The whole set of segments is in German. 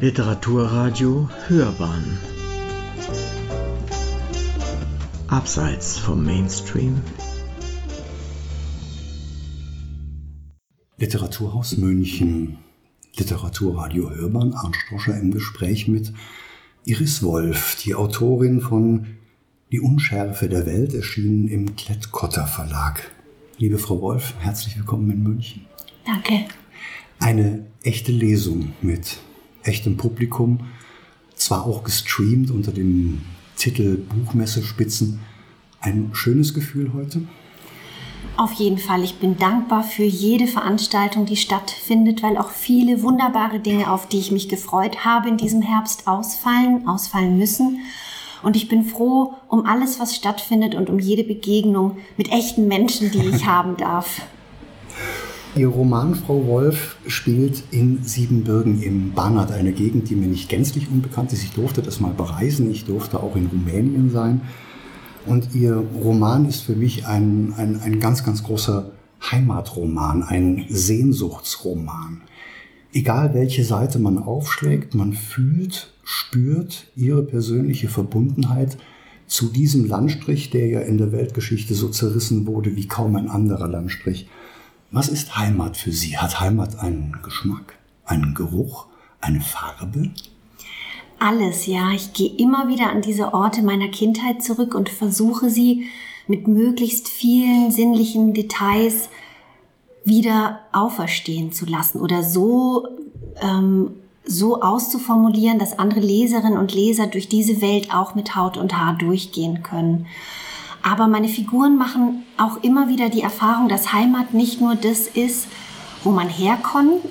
Literaturradio Hörbahn Abseits vom Mainstream Literaturhaus München Literaturradio Hörbahn Arndt Stroscher im Gespräch mit Iris Wolf, die Autorin von Die Unschärfe der Welt, erschienen im Klettkotter Verlag. Liebe Frau Wolf, herzlich willkommen in München. Danke. Eine echte Lesung mit echtem Publikum, zwar auch gestreamt unter dem Titel Buchmesse Spitzen. Ein schönes Gefühl heute? Auf jeden Fall. Ich bin dankbar für jede Veranstaltung, die stattfindet, weil auch viele wunderbare Dinge, auf die ich mich gefreut habe, in diesem Herbst ausfallen, ausfallen müssen. Und ich bin froh um alles, was stattfindet und um jede Begegnung mit echten Menschen, die ich haben darf. Ihr Roman Frau Wolf spielt in Siebenbürgen im Banat, eine Gegend, die mir nicht gänzlich unbekannt ist. Ich durfte das mal bereisen, ich durfte auch in Rumänien sein. Und Ihr Roman ist für mich ein, ein, ein ganz, ganz großer Heimatroman, ein Sehnsuchtsroman. Egal welche Seite man aufschlägt, man fühlt, spürt Ihre persönliche Verbundenheit zu diesem Landstrich, der ja in der Weltgeschichte so zerrissen wurde wie kaum ein anderer Landstrich. Was ist Heimat für Sie? Hat Heimat einen Geschmack, einen Geruch, eine Farbe? Alles, ja. Ich gehe immer wieder an diese Orte meiner Kindheit zurück und versuche sie mit möglichst vielen sinnlichen Details wieder auferstehen zu lassen oder so, ähm, so auszuformulieren, dass andere Leserinnen und Leser durch diese Welt auch mit Haut und Haar durchgehen können. Aber meine Figuren machen auch immer wieder die Erfahrung, dass Heimat nicht nur das ist, wo man herkommt,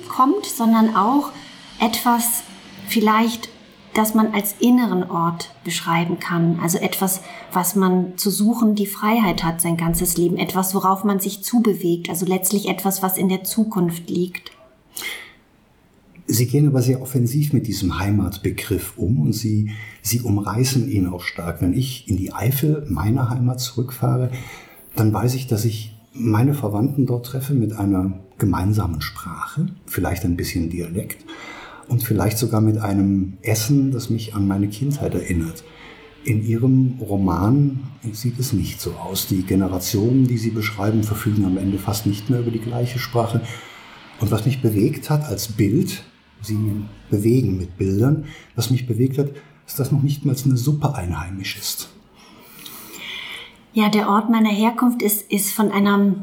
sondern auch etwas vielleicht, das man als inneren Ort beschreiben kann. Also etwas, was man zu suchen die Freiheit hat sein ganzes Leben. Etwas, worauf man sich zubewegt. Also letztlich etwas, was in der Zukunft liegt. Sie gehen aber sehr offensiv mit diesem Heimatbegriff um und Sie, Sie umreißen ihn auch stark. Wenn ich in die Eifel, meine Heimat, zurückfahre, dann weiß ich, dass ich meine Verwandten dort treffe mit einer gemeinsamen Sprache, vielleicht ein bisschen Dialekt und vielleicht sogar mit einem Essen, das mich an meine Kindheit erinnert. In Ihrem Roman sieht es nicht so aus. Die Generationen, die Sie beschreiben, verfügen am Ende fast nicht mehr über die gleiche Sprache. Und was mich bewegt hat als Bild, sie bewegen mit Bildern. Was mich bewegt hat, ist, dass noch nicht mal eine Suppe einheimisch ist. Ja, der Ort meiner Herkunft ist, ist von einer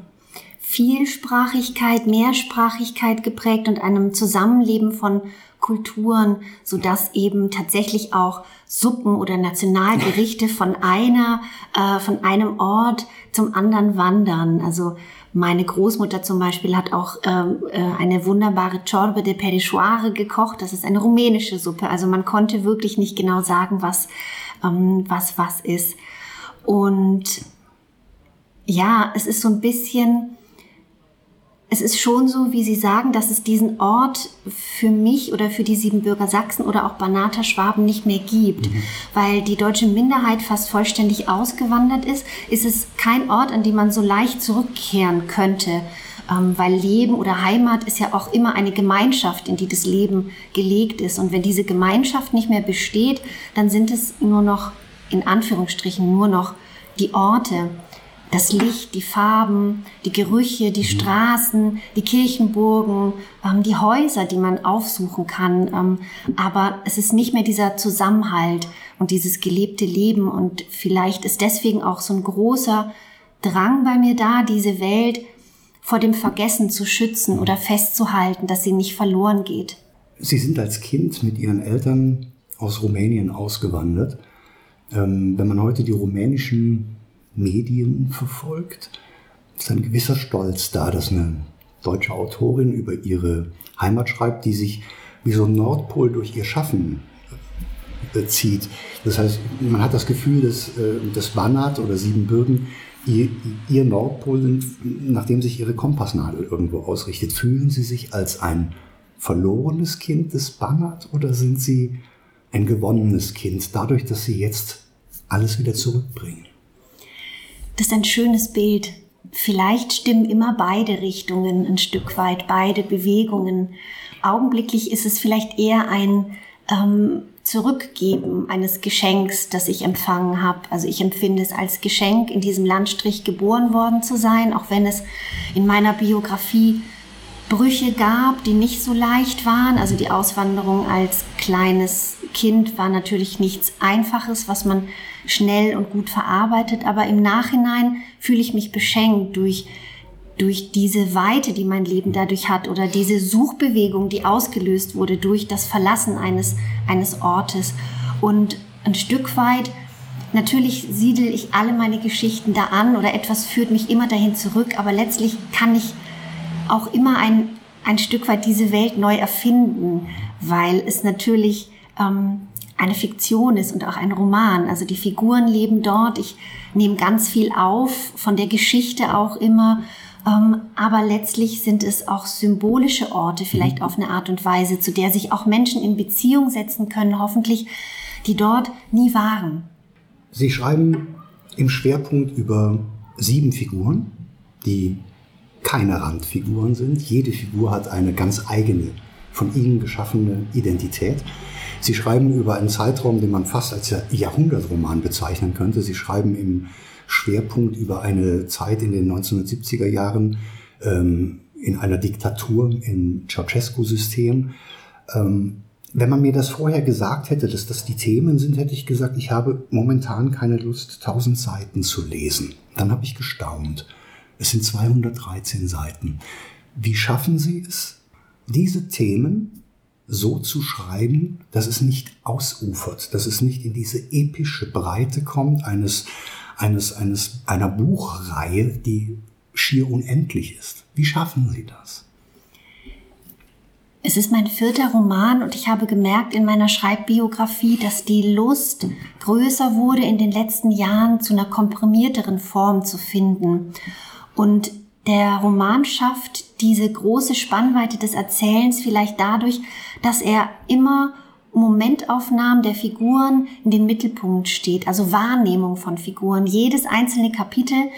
Vielsprachigkeit, Mehrsprachigkeit geprägt und einem Zusammenleben von Kulturen, so dass eben tatsächlich auch Suppen oder Nationalgerichte von einer, äh, von einem Ort zum anderen wandern. Also meine Großmutter zum Beispiel hat auch ähm, äh, eine wunderbare Ciorbe de Perișoare gekocht. Das ist eine rumänische Suppe. Also man konnte wirklich nicht genau sagen, was ähm, was was ist. Und ja, es ist so ein bisschen es ist schon so, wie Sie sagen, dass es diesen Ort für mich oder für die Siebenbürger Sachsen oder auch Banater Schwaben nicht mehr gibt. Mhm. Weil die deutsche Minderheit fast vollständig ausgewandert ist, ist es kein Ort, an dem man so leicht zurückkehren könnte. Ähm, weil Leben oder Heimat ist ja auch immer eine Gemeinschaft, in die das Leben gelegt ist. Und wenn diese Gemeinschaft nicht mehr besteht, dann sind es nur noch, in Anführungsstrichen, nur noch die Orte das Licht, die Farben, die Gerüche, die mhm. Straßen, die Kirchenburgen, ähm, die Häuser, die man aufsuchen kann. Ähm, aber es ist nicht mehr dieser Zusammenhalt und dieses gelebte Leben. Und vielleicht ist deswegen auch so ein großer Drang bei mir da, diese Welt vor dem Vergessen zu schützen oder festzuhalten, dass sie nicht verloren geht. Sie sind als Kind mit Ihren Eltern aus Rumänien ausgewandert. Ähm, wenn man heute die rumänischen Medien verfolgt, ist ein gewisser Stolz da, dass eine deutsche Autorin über ihre Heimat schreibt, die sich wie so ein Nordpol durch ihr Schaffen äh, zieht. Das heißt, man hat das Gefühl, dass äh, das Banat oder Siebenbürgen ihr, ihr Nordpol sind, nachdem sich ihre Kompassnadel irgendwo ausrichtet. Fühlen Sie sich als ein verlorenes Kind des Banat oder sind Sie ein gewonnenes Kind, dadurch, dass Sie jetzt alles wieder zurückbringen? Das ist ein schönes Bild. Vielleicht stimmen immer beide Richtungen ein Stück weit, beide Bewegungen. Augenblicklich ist es vielleicht eher ein, ähm, Zurückgeben eines Geschenks, das ich empfangen habe. Also ich empfinde es als Geschenk, in diesem Landstrich geboren worden zu sein, auch wenn es in meiner Biografie Brüche gab, die nicht so leicht waren. Also die Auswanderung als kleines Kind war natürlich nichts Einfaches, was man schnell und gut verarbeitet. Aber im Nachhinein fühle ich mich beschenkt durch durch diese Weite, die mein Leben dadurch hat oder diese Suchbewegung, die ausgelöst wurde durch das Verlassen eines, eines Ortes. Und ein Stück weit, natürlich siedel ich alle meine Geschichten da an oder etwas führt mich immer dahin zurück, aber letztlich kann ich auch immer ein, ein Stück weit diese Welt neu erfinden, weil es natürlich ähm, eine Fiktion ist und auch ein Roman. Also die Figuren leben dort. Ich nehme ganz viel auf, von der Geschichte auch immer ähm, aber letztlich sind es auch symbolische Orte, vielleicht auf eine Art und Weise, zu der sich auch Menschen in Beziehung setzen können, hoffentlich, die dort nie waren. Sie schreiben im Schwerpunkt über sieben Figuren, die keine Randfiguren sind. Jede Figur hat eine ganz eigene, von ihnen geschaffene Identität. Sie schreiben über einen Zeitraum, den man fast als Jahrhundertroman bezeichnen könnte. Sie schreiben im Schwerpunkt über eine Zeit in den 1970er Jahren ähm, in einer Diktatur im Ceausescu-System. Ähm, wenn man mir das vorher gesagt hätte, dass das die Themen sind, hätte ich gesagt, ich habe momentan keine Lust, 1000 Seiten zu lesen. Dann habe ich gestaunt. Es sind 213 Seiten. Wie schaffen Sie es, diese Themen so zu schreiben, dass es nicht ausufert, dass es nicht in diese epische Breite kommt eines eines, eines, einer Buchreihe, die schier unendlich ist. Wie schaffen Sie das? Es ist mein vierter Roman und ich habe gemerkt in meiner Schreibbiografie, dass die Lust größer wurde, in den letzten Jahren zu einer komprimierteren Form zu finden. Und der Roman schafft diese große Spannweite des Erzählens vielleicht dadurch, dass er immer Momentaufnahmen der Figuren in den Mittelpunkt steht, also Wahrnehmung von Figuren. Jedes einzelne Kapitel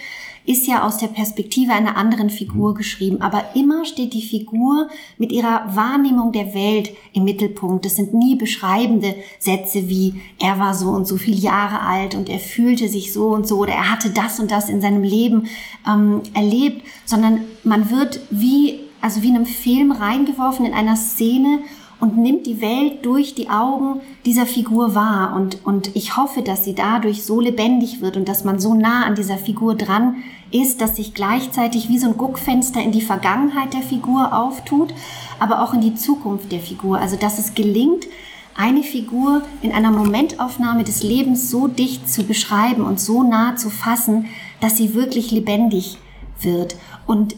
ist ja aus der Perspektive einer anderen Figur mhm. geschrieben, aber immer steht die Figur mit ihrer Wahrnehmung der Welt im Mittelpunkt. Das sind nie beschreibende Sätze wie er war so und so viele Jahre alt und er fühlte sich so und so oder er hatte das und das in seinem Leben ähm, erlebt, sondern man wird wie also wie in einem Film reingeworfen in einer Szene und nimmt die Welt durch die Augen dieser Figur wahr. Und, und ich hoffe, dass sie dadurch so lebendig wird und dass man so nah an dieser Figur dran ist, dass sich gleichzeitig wie so ein Guckfenster in die Vergangenheit der Figur auftut, aber auch in die Zukunft der Figur. Also dass es gelingt, eine Figur in einer Momentaufnahme des Lebens so dicht zu beschreiben und so nah zu fassen, dass sie wirklich lebendig wird. Und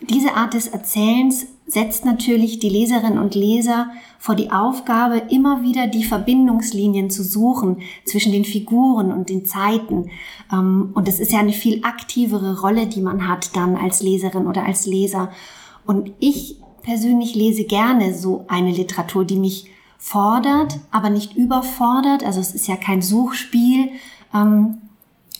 diese Art des Erzählens setzt natürlich die Leserinnen und Leser vor die Aufgabe, immer wieder die Verbindungslinien zu suchen zwischen den Figuren und den Zeiten. Ähm, und es ist ja eine viel aktivere Rolle, die man hat dann als Leserin oder als Leser. Und ich persönlich lese gerne so eine Literatur, die mich fordert, aber nicht überfordert. Also es ist ja kein Suchspiel, ähm,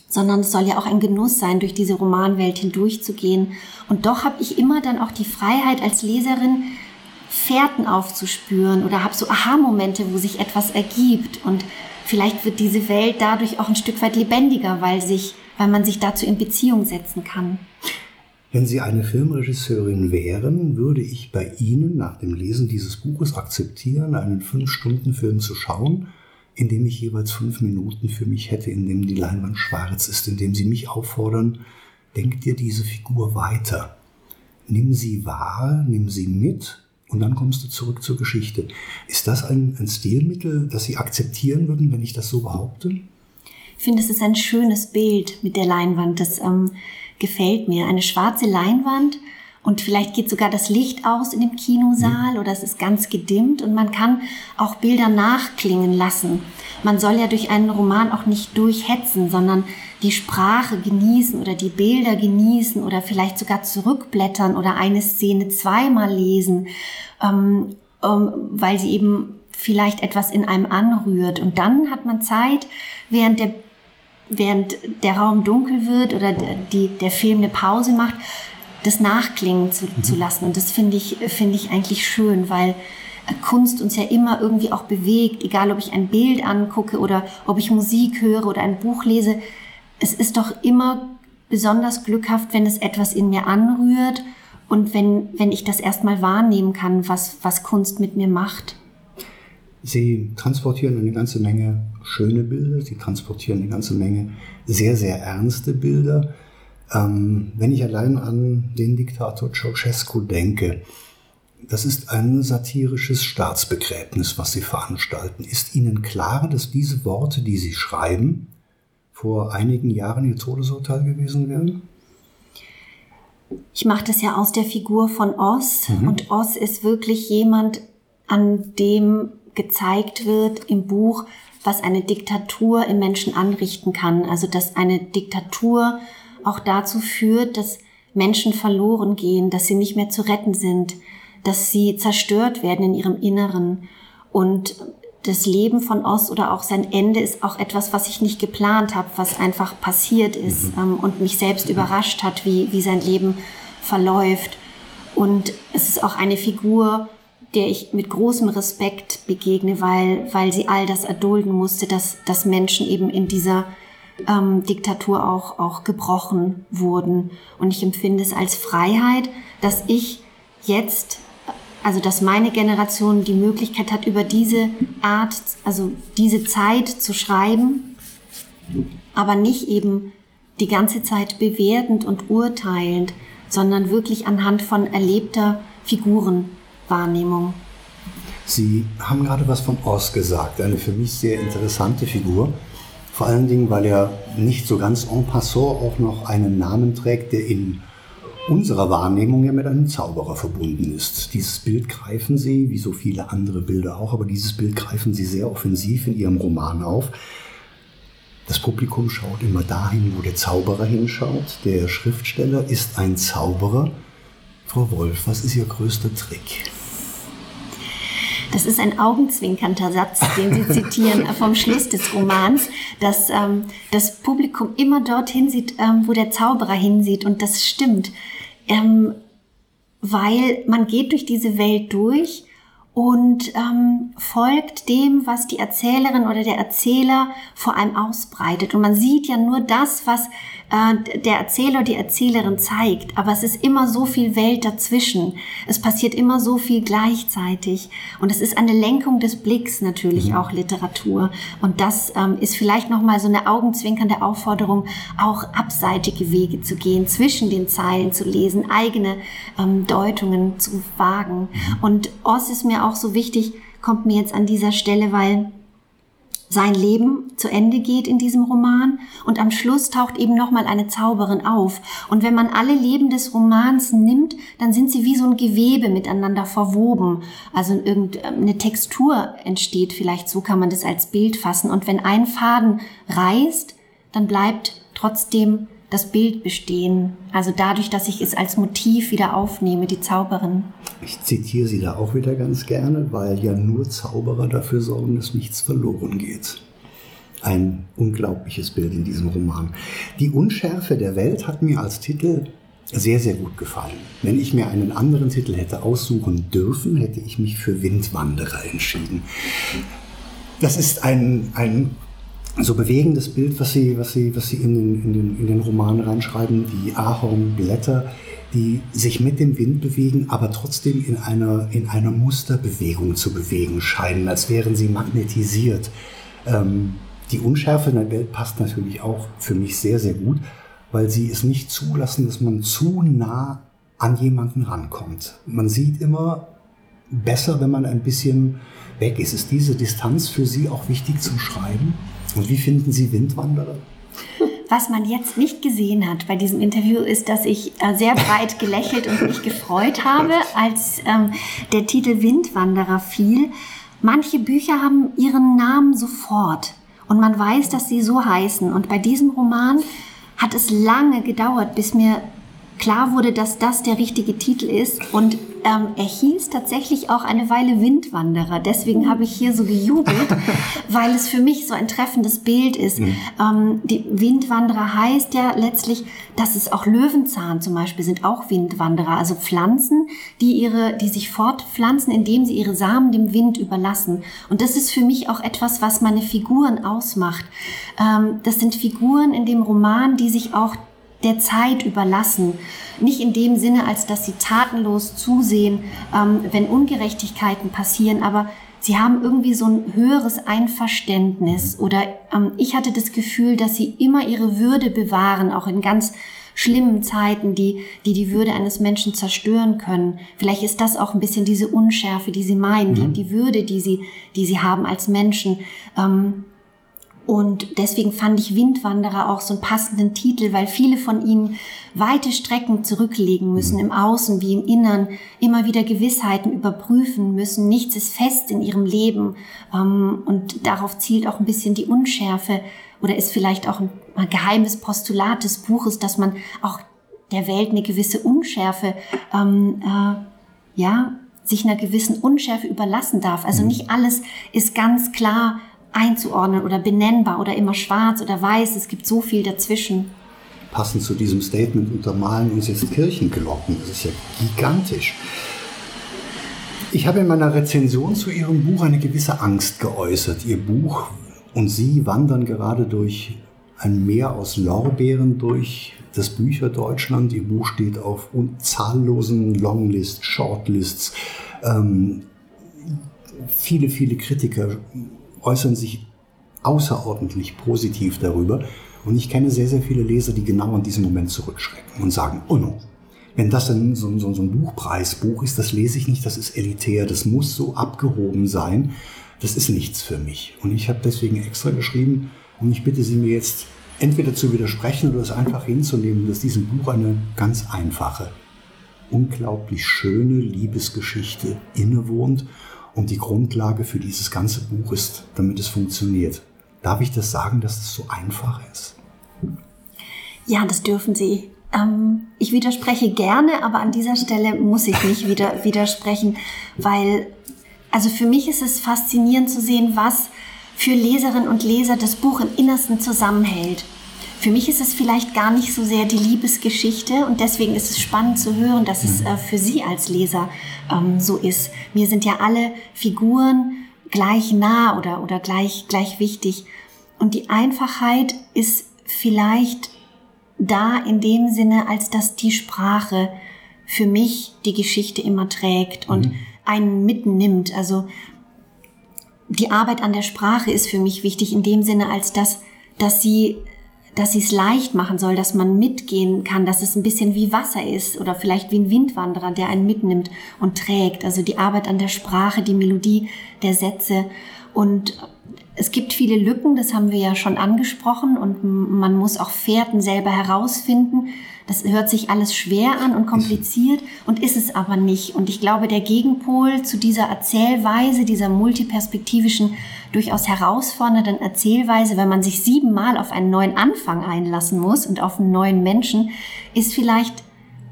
sondern es soll ja auch ein Genuss sein, durch diese Romanwelt hindurchzugehen. Und doch habe ich immer dann auch die Freiheit als Leserin, Fährten aufzuspüren oder habe so Aha-Momente, wo sich etwas ergibt. Und vielleicht wird diese Welt dadurch auch ein Stück weit lebendiger, weil, sich, weil man sich dazu in Beziehung setzen kann. Wenn Sie eine Filmregisseurin wären, würde ich bei Ihnen nach dem Lesen dieses Buches akzeptieren, einen Fünf-Stunden-Film zu schauen in dem ich jeweils fünf Minuten für mich hätte, in dem die Leinwand schwarz ist, in dem sie mich auffordern, denk dir diese Figur weiter. Nimm sie wahr, nimm sie mit und dann kommst du zurück zur Geschichte. Ist das ein, ein Stilmittel, das Sie akzeptieren würden, wenn ich das so behaupte? Ich finde, es ist ein schönes Bild mit der Leinwand. Das ähm, gefällt mir. Eine schwarze Leinwand und vielleicht geht sogar das Licht aus in dem Kinosaal mhm. oder es ist ganz gedimmt und man kann auch Bilder nachklingen lassen. Man soll ja durch einen Roman auch nicht durchhetzen, sondern die Sprache genießen oder die Bilder genießen oder vielleicht sogar zurückblättern oder eine Szene zweimal lesen, ähm, ähm, weil sie eben vielleicht etwas in einem anrührt. Und dann hat man Zeit, während der während der Raum dunkel wird oder die, der Film eine Pause macht, das nachklingen zu, mhm. zu lassen. Und das finde ich, finde ich eigentlich schön, weil Kunst uns ja immer irgendwie auch bewegt, egal ob ich ein Bild angucke oder ob ich Musik höre oder ein Buch lese. Es ist doch immer besonders glückhaft, wenn es etwas in mir anrührt und wenn, wenn ich das erstmal wahrnehmen kann, was, was Kunst mit mir macht. Sie transportieren eine ganze Menge schöne Bilder, sie transportieren eine ganze Menge sehr, sehr ernste Bilder. Ähm, wenn ich allein an den Diktator Ceausescu denke, das ist ein satirisches Staatsbegräbnis, was Sie veranstalten. Ist Ihnen klar, dass diese Worte, die Sie schreiben, vor einigen Jahren Ihr Todesurteil gewesen wären? Ich mache das ja aus der Figur von Oz mhm. und Oz ist wirklich jemand, an dem gezeigt wird im Buch, was eine Diktatur im Menschen anrichten kann. Also dass eine Diktatur auch dazu führt, dass Menschen verloren gehen, dass sie nicht mehr zu retten sind, dass sie zerstört werden in ihrem Inneren. Und das Leben von Oz oder auch sein Ende ist auch etwas, was ich nicht geplant habe, was einfach passiert ist mhm. ähm, und mich selbst überrascht hat, wie, wie sein Leben verläuft. Und es ist auch eine Figur, der ich mit großem Respekt begegne, weil, weil sie all das erdulden musste, dass, dass Menschen eben in dieser ähm, Diktatur auch, auch gebrochen wurden. Und ich empfinde es als Freiheit, dass ich jetzt, also dass meine Generation die Möglichkeit hat, über diese Art, also diese Zeit zu schreiben, aber nicht eben die ganze Zeit bewertend und urteilend, sondern wirklich anhand von erlebter Figurenwahrnehmung. Sie haben gerade was von Oz gesagt, eine für mich sehr interessante Figur. Vor allen Dingen, weil er nicht so ganz en passant auch noch einen Namen trägt, der in unserer Wahrnehmung ja mit einem Zauberer verbunden ist. Dieses Bild greifen Sie, wie so viele andere Bilder auch, aber dieses Bild greifen Sie sehr offensiv in Ihrem Roman auf. Das Publikum schaut immer dahin, wo der Zauberer hinschaut. Der Schriftsteller ist ein Zauberer. Frau Wolf, was ist Ihr größter Trick? Das ist ein augenzwinkernder Satz, den Sie zitieren vom Schluss des Romans, dass ähm, das Publikum immer dorthin sieht, ähm, wo der Zauberer hinsieht. Und das stimmt, ähm, weil man geht durch diese Welt durch und ähm, folgt dem, was die Erzählerin oder der Erzähler vor allem ausbreitet. Und man sieht ja nur das, was äh, der Erzähler, die Erzählerin zeigt. Aber es ist immer so viel Welt dazwischen. Es passiert immer so viel gleichzeitig. Und es ist eine Lenkung des Blicks natürlich mhm. auch Literatur. Und das ähm, ist vielleicht nochmal so eine augenzwinkernde Aufforderung, auch abseitige Wege zu gehen, zwischen den Zeilen zu lesen, eigene ähm, Deutungen zu wagen. Mhm. Und Oz ist mir auch so wichtig, kommt mir jetzt an dieser Stelle, weil sein Leben zu Ende geht in diesem Roman und am Schluss taucht eben nochmal eine Zauberin auf. Und wenn man alle Leben des Romans nimmt, dann sind sie wie so ein Gewebe miteinander verwoben. Also irgendeine Textur entsteht, vielleicht so kann man das als Bild fassen. Und wenn ein Faden reißt, dann bleibt trotzdem das Bild bestehen. Also dadurch, dass ich es als Motiv wieder aufnehme, die Zauberin. Ich zitiere sie da auch wieder ganz gerne, weil ja nur Zauberer dafür sorgen, dass nichts verloren geht. Ein unglaubliches Bild in diesem Roman. Die Unschärfe der Welt hat mir als Titel sehr, sehr gut gefallen. Wenn ich mir einen anderen Titel hätte aussuchen dürfen, hätte ich mich für Windwanderer entschieden. Das ist ein, ein so bewegendes Bild, was Sie, was Sie, was Sie in, den, in, den, in den Roman reinschreiben, die Ahornblätter, die sich mit dem Wind bewegen, aber trotzdem in einer, in einer Musterbewegung zu bewegen scheinen, als wären sie magnetisiert. Ähm, die Unschärfe in der Welt passt natürlich auch für mich sehr, sehr gut, weil sie es nicht zulassen, dass man zu nah an jemanden rankommt. Man sieht immer besser, wenn man ein bisschen weg ist. Ist diese Distanz für Sie auch wichtig zum Schreiben? Und wie finden Sie Windwanderer? Was man jetzt nicht gesehen hat bei diesem Interview, ist, dass ich äh, sehr breit gelächelt und mich gefreut habe, als ähm, der Titel Windwanderer fiel. Manche Bücher haben ihren Namen sofort und man weiß, dass sie so heißen. Und bei diesem Roman hat es lange gedauert, bis mir klar wurde, dass das der richtige Titel ist und ähm, er hieß tatsächlich auch eine Weile Windwanderer. Deswegen habe ich hier so gejubelt, weil es für mich so ein treffendes Bild ist. Mhm. Ähm, die Windwanderer heißt ja letztlich, dass es auch Löwenzahn zum Beispiel sind auch Windwanderer, also Pflanzen, die ihre, die sich fortpflanzen, indem sie ihre Samen dem Wind überlassen. Und das ist für mich auch etwas, was meine Figuren ausmacht. Ähm, das sind Figuren in dem Roman, die sich auch der Zeit überlassen. Nicht in dem Sinne, als dass sie tatenlos zusehen, ähm, wenn Ungerechtigkeiten passieren, aber sie haben irgendwie so ein höheres Einverständnis oder ähm, ich hatte das Gefühl, dass sie immer ihre Würde bewahren, auch in ganz schlimmen Zeiten, die, die die Würde eines Menschen zerstören können. Vielleicht ist das auch ein bisschen diese Unschärfe, die sie meinen, mhm. die, die Würde, die sie, die sie haben als Menschen. Ähm, und deswegen fand ich Windwanderer auch so einen passenden Titel, weil viele von ihnen weite Strecken zurücklegen müssen, mhm. im Außen wie im Innern, immer wieder Gewissheiten überprüfen müssen. Nichts ist fest in ihrem Leben. Ähm, und darauf zielt auch ein bisschen die Unschärfe oder ist vielleicht auch ein, geheimes Postulat des Buches, dass man auch der Welt eine gewisse Unschärfe, ähm, äh, ja, sich einer gewissen Unschärfe überlassen darf. Also mhm. nicht alles ist ganz klar einzuordnen oder benennbar oder immer schwarz oder weiß. Es gibt so viel dazwischen. Passend zu diesem Statement untermalen uns jetzt Kirchenglocken. Das ist ja gigantisch. Ich habe in meiner Rezension zu Ihrem Buch eine gewisse Angst geäußert. Ihr Buch und Sie wandern gerade durch ein Meer aus Lorbeeren durch das Bücherdeutschland. Ihr Buch steht auf zahllosen Longlists, Shortlists. Ähm, viele, viele Kritiker äußern sich außerordentlich positiv darüber. Und ich kenne sehr, sehr viele Leser, die genau an diesem Moment zurückschrecken und sagen, oh no, wenn das ein, so, so, so ein Buchpreisbuch ist, das lese ich nicht, das ist elitär, das muss so abgehoben sein, das ist nichts für mich. Und ich habe deswegen extra geschrieben und ich bitte Sie mir jetzt entweder zu widersprechen oder es einfach hinzunehmen, dass diesem Buch eine ganz einfache, unglaublich schöne Liebesgeschichte innewohnt und die Grundlage für dieses ganze Buch ist, damit es funktioniert. Darf ich das sagen, dass es so einfach ist? Ja, das dürfen Sie. Ähm, ich widerspreche gerne, aber an dieser Stelle muss ich nicht wieder widersprechen, weil, also für mich ist es faszinierend zu sehen, was für Leserinnen und Leser das Buch im Innersten zusammenhält. Für mich ist es vielleicht gar nicht so sehr die Liebesgeschichte und deswegen ist es spannend zu hören, dass es äh, für Sie als Leser ähm, so ist. Mir sind ja alle Figuren gleich nah oder, oder gleich, gleich wichtig. Und die Einfachheit ist vielleicht da in dem Sinne, als dass die Sprache für mich die Geschichte immer trägt und mhm. einen mitnimmt. Also die Arbeit an der Sprache ist für mich wichtig in dem Sinne, als dass, dass sie dass sie es leicht machen soll, dass man mitgehen kann, dass es ein bisschen wie Wasser ist oder vielleicht wie ein Windwanderer, der einen mitnimmt und trägt. Also die Arbeit an der Sprache, die Melodie der Sätze. Und es gibt viele Lücken, das haben wir ja schon angesprochen und man muss auch Fährten selber herausfinden. Das hört sich alles schwer an und kompliziert und ist es aber nicht. Und ich glaube, der Gegenpol zu dieser Erzählweise, dieser multiperspektivischen, durchaus herausfordernden Erzählweise, wenn man sich siebenmal auf einen neuen Anfang einlassen muss und auf einen neuen Menschen, ist vielleicht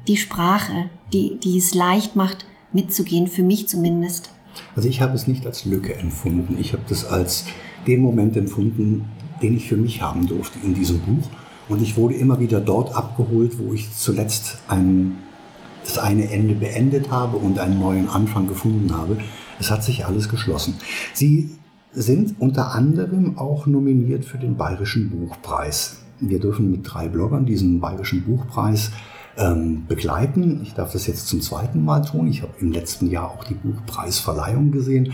die Sprache, die, die es leicht macht, mitzugehen, für mich zumindest. Also ich habe es nicht als Lücke empfunden. Ich habe das als den Moment empfunden, den ich für mich haben durfte in diesem Buch. Und ich wurde immer wieder dort abgeholt, wo ich zuletzt ein, das eine Ende beendet habe und einen neuen Anfang gefunden habe. Es hat sich alles geschlossen. Sie sind unter anderem auch nominiert für den Bayerischen Buchpreis. Wir dürfen mit drei Bloggern diesen Bayerischen Buchpreis ähm, begleiten. Ich darf das jetzt zum zweiten Mal tun. Ich habe im letzten Jahr auch die Buchpreisverleihung gesehen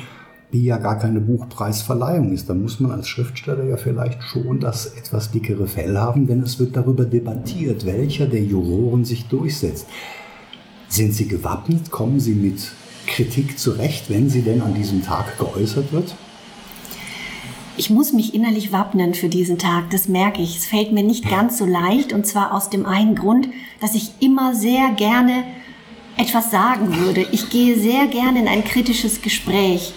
die ja gar keine Buchpreisverleihung ist. Da muss man als Schriftsteller ja vielleicht schon das etwas dickere Fell haben, denn es wird darüber debattiert, welcher der Juroren sich durchsetzt. Sind Sie gewappnet? Kommen Sie mit Kritik zurecht, wenn sie denn an diesem Tag geäußert wird? Ich muss mich innerlich wappnen für diesen Tag, das merke ich. Es fällt mir nicht ganz so leicht und zwar aus dem einen Grund, dass ich immer sehr gerne etwas sagen würde. Ich gehe sehr gerne in ein kritisches Gespräch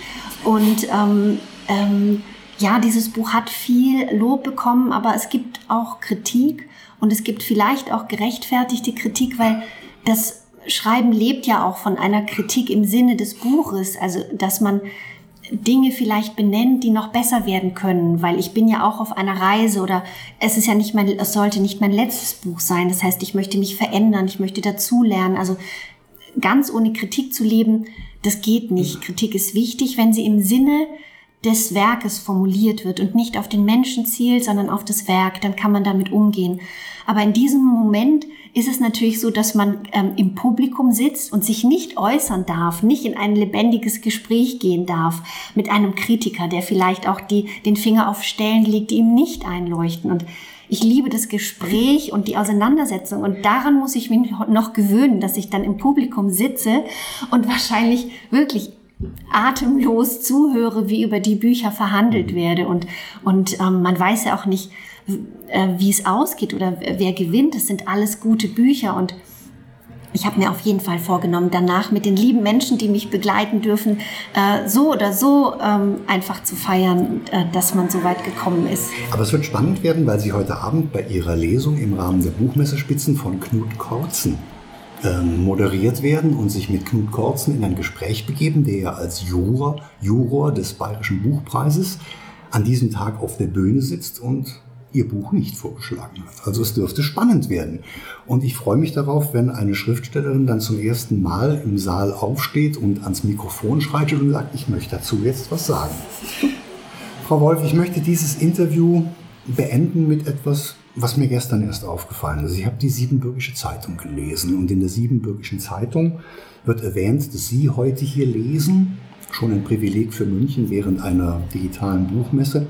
und ähm, ähm, ja, dieses Buch hat viel Lob bekommen, aber es gibt auch Kritik. Und es gibt vielleicht auch gerechtfertigte Kritik, weil das Schreiben lebt ja auch von einer Kritik im Sinne des Buches, also dass man Dinge vielleicht benennt, die noch besser werden können, weil ich bin ja auch auf einer Reise oder es ist ja nicht mein, es sollte nicht mein letztes Buch sein. Das heißt, ich möchte mich verändern, ich möchte dazulernen. Also ganz ohne Kritik zu leben, das geht nicht. Kritik ist wichtig, wenn sie im Sinne des Werkes formuliert wird und nicht auf den Menschen zielt, sondern auf das Werk, dann kann man damit umgehen. Aber in diesem Moment ist es natürlich so, dass man ähm, im Publikum sitzt und sich nicht äußern darf, nicht in ein lebendiges Gespräch gehen darf mit einem Kritiker, der vielleicht auch die, den Finger auf Stellen legt, die ihm nicht einleuchten. Und ich liebe das Gespräch und die Auseinandersetzung und daran muss ich mich noch gewöhnen, dass ich dann im Publikum sitze und wahrscheinlich wirklich atemlos zuhöre, wie über die Bücher verhandelt mhm. werde. Und, und ähm, man weiß ja auch nicht, äh, wie es ausgeht oder wer gewinnt. Es sind alles gute Bücher und ich habe mir auf jeden Fall vorgenommen, danach mit den lieben Menschen, die mich begleiten dürfen, äh, so oder so ähm, einfach zu feiern, äh, dass man so weit gekommen ist. Aber es wird spannend werden, weil Sie heute Abend bei Ihrer Lesung im Rahmen der Buchmessespitzen von Knut Korzen ähm, moderiert werden und sich mit Knut Korzen in ein Gespräch begeben, der ja als Juror, Juror des Bayerischen Buchpreises an diesem Tag auf der Bühne sitzt und ihr Buch nicht vorgeschlagen hat. Also es dürfte spannend werden. Und ich freue mich darauf, wenn eine Schriftstellerin dann zum ersten Mal im Saal aufsteht und ans Mikrofon schreitet und sagt, ich möchte dazu jetzt was sagen. Frau Wolf, ich möchte dieses Interview beenden mit etwas, was mir gestern erst aufgefallen ist. Ich habe die Siebenbürgische Zeitung gelesen und in der Siebenbürgischen Zeitung wird erwähnt, dass Sie heute hier lesen, schon ein Privileg für München während einer digitalen Buchmesse.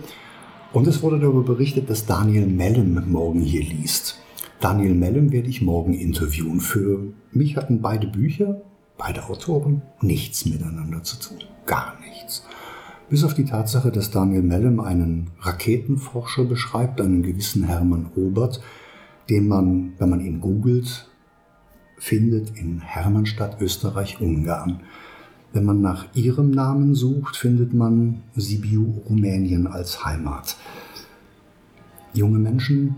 Und es wurde darüber berichtet, dass Daniel Mellem morgen hier liest. Daniel Mellem werde ich morgen interviewen. Für mich hatten beide Bücher, beide Autoren, nichts miteinander zu tun. Gar nichts. Bis auf die Tatsache, dass Daniel Mellem einen Raketenforscher beschreibt, einen gewissen Hermann Obert, den man, wenn man ihn googelt, findet in Hermannstadt, Österreich-Ungarn. Wenn man nach ihrem Namen sucht, findet man Sibiu, Rumänien als Heimat. Junge Menschen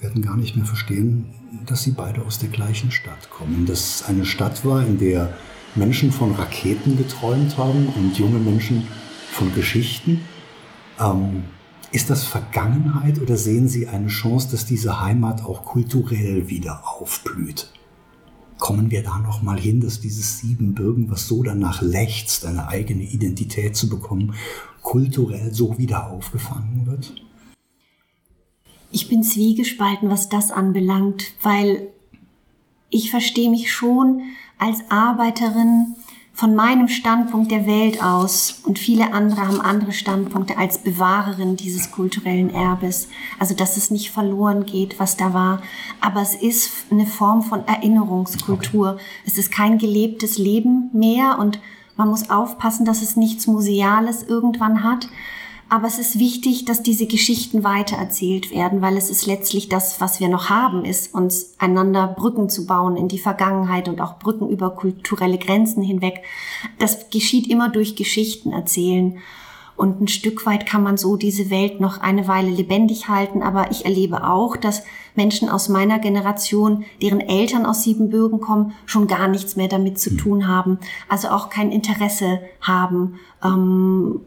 werden gar nicht mehr verstehen, dass sie beide aus der gleichen Stadt kommen. Dass es eine Stadt war, in der Menschen von Raketen geträumt haben und junge Menschen von Geschichten. Ähm, ist das Vergangenheit oder sehen Sie eine Chance, dass diese Heimat auch kulturell wieder aufblüht? Kommen wir da noch mal hin, dass dieses Siebenbürgen, was so danach lechzt, eine eigene Identität zu bekommen, kulturell so wieder aufgefangen wird? Ich bin zwiegespalten, was das anbelangt, weil ich verstehe mich schon als Arbeiterin von meinem Standpunkt der Welt aus und viele andere haben andere Standpunkte als Bewahrerin dieses kulturellen Erbes. Also, dass es nicht verloren geht, was da war. Aber es ist eine Form von Erinnerungskultur. Okay. Es ist kein gelebtes Leben mehr und man muss aufpassen, dass es nichts Museales irgendwann hat. Aber es ist wichtig, dass diese Geschichten weitererzählt werden, weil es ist letztlich das, was wir noch haben, ist uns einander Brücken zu bauen in die Vergangenheit und auch Brücken über kulturelle Grenzen hinweg. Das geschieht immer durch Geschichten erzählen. Und ein Stück weit kann man so diese Welt noch eine Weile lebendig halten. Aber ich erlebe auch, dass Menschen aus meiner Generation, deren Eltern aus Siebenbürgen kommen, schon gar nichts mehr damit zu hm. tun haben. Also auch kein Interesse haben. Ähm,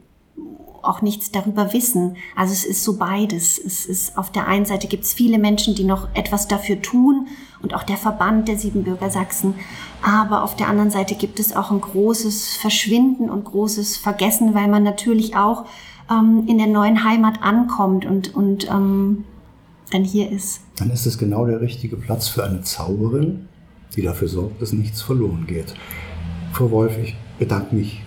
auch nichts darüber wissen. Also es ist so beides. Es ist auf der einen Seite gibt es viele Menschen, die noch etwas dafür tun und auch der Verband der Siebenbürger Sachsen. Aber auf der anderen Seite gibt es auch ein großes Verschwinden und großes Vergessen, weil man natürlich auch ähm, in der neuen Heimat ankommt und, und ähm, dann hier ist. Dann ist es genau der richtige Platz für eine Zauberin, die dafür sorgt, dass nichts verloren geht. Frau Wolf, ich bedanke mich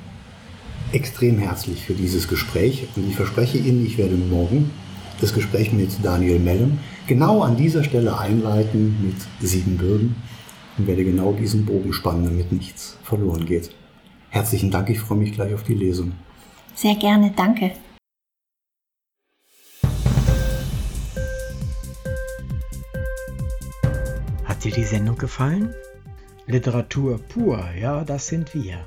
extrem herzlich für dieses Gespräch und ich verspreche Ihnen, ich werde morgen das Gespräch mit Daniel Mellem genau an dieser Stelle einleiten mit Siebenbürgen und werde genau diesen Bogen spannen, damit nichts verloren geht. Herzlichen Dank, ich freue mich gleich auf die Lesung. Sehr gerne, danke. Hat dir die Sendung gefallen? Literatur pur, ja, das sind wir